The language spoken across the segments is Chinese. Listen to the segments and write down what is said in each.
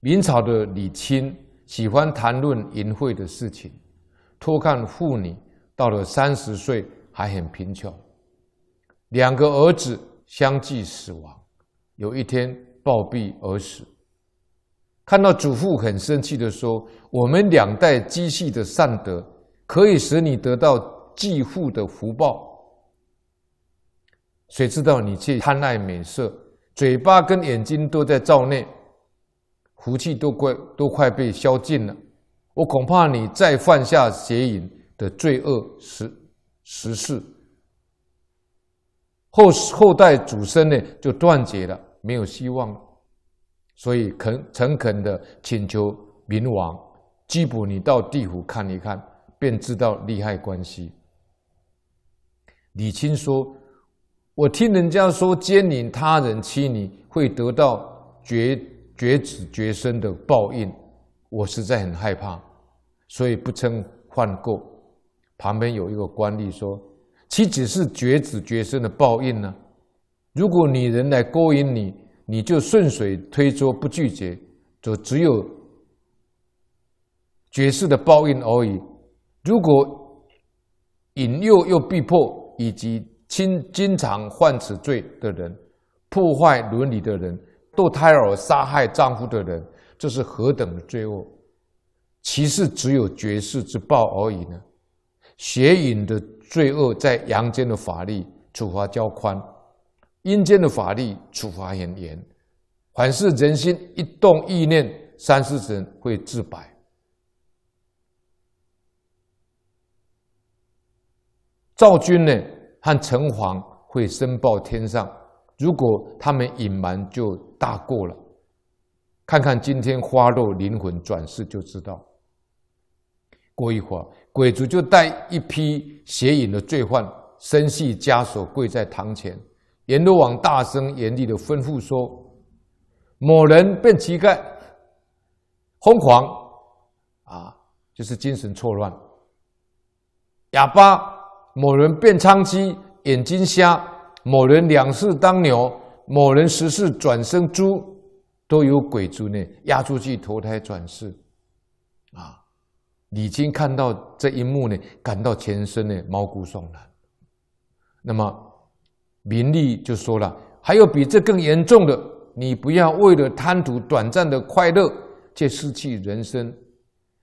明朝的李钦喜欢谈论淫秽的事情，偷看妇女到了三十岁还很贫穷，两个儿子相继死亡，有一天暴毙而死。看到祖父很生气的说：“我们两代积蓄的善德，可以使你得到继父的福报。谁知道你却贪爱美色，嘴巴跟眼睛都在造孽，福气都快都快被消尽了。我恐怕你再犯下邪淫的罪恶十十世，后后代祖孙呢就断绝了，没有希望了。”所以恳诚恳的请求冥王拘捕你到地府看一看，便知道利害关系。李清说：“我听人家说奸淫他人妻女会得到绝绝子绝孙的报应，我实在很害怕，所以不曾犯过。”旁边有一个官吏说：“岂止是绝子绝孙的报应呢？如果女人来勾引你。”你就顺水推舟不拒绝，就只有绝世的报应而已。如果引诱又逼迫，以及经经常犯此罪的人，破坏伦理的人，堕胎儿杀害丈夫的人，这是何等的罪恶？其实只有绝世之报而已呢？邪淫的罪恶在阳间的法律处罚较宽。阴间的法律处罚很严，凡是人心一动意念，三世神会自白。赵军呢和城隍会申报天上，如果他们隐瞒，就大过了。看看今天花落灵魂转世就知道。过一会儿，鬼卒就带一批邪淫的罪犯，身系枷锁，跪在堂前。阎罗王大声严厉的吩咐说：“某人变乞丐，疯狂啊，就是精神错乱；哑巴，某人变娼妓，眼睛瞎；某人两世当牛，某人十世转生猪，都有鬼族呢押出去投胎转世。”啊，李钦看到这一幕呢，感到全身呢毛骨悚然。那么。明利就说了：“还有比这更严重的，你不要为了贪图短暂的快乐，却失去人生。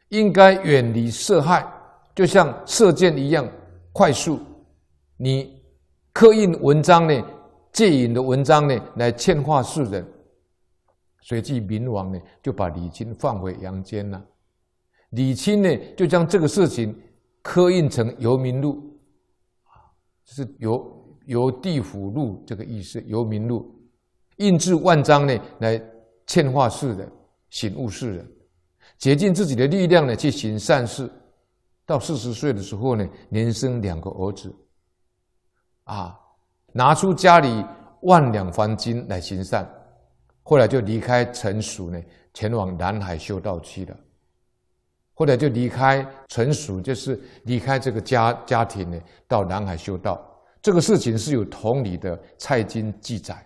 应该远离色害，就像射箭一样快速。你刻印文章呢，借引的文章呢，来劝化世人。随即，明王呢就把李钦放回阳间了。李钦呢就将这个事情刻印成游民录，啊，就是游。”游地府录这个意思，游民录印制万张呢，来劝化世人，醒悟世人，竭尽自己的力量呢去行善事。到四十岁的时候呢，连生两个儿子，啊，拿出家里万两黄金来行善。后来就离开陈蜀呢，前往南海修道去了。后来就离开陈蜀，就是离开这个家家庭呢，到南海修道。这个事情是有同理的《蔡京》记载。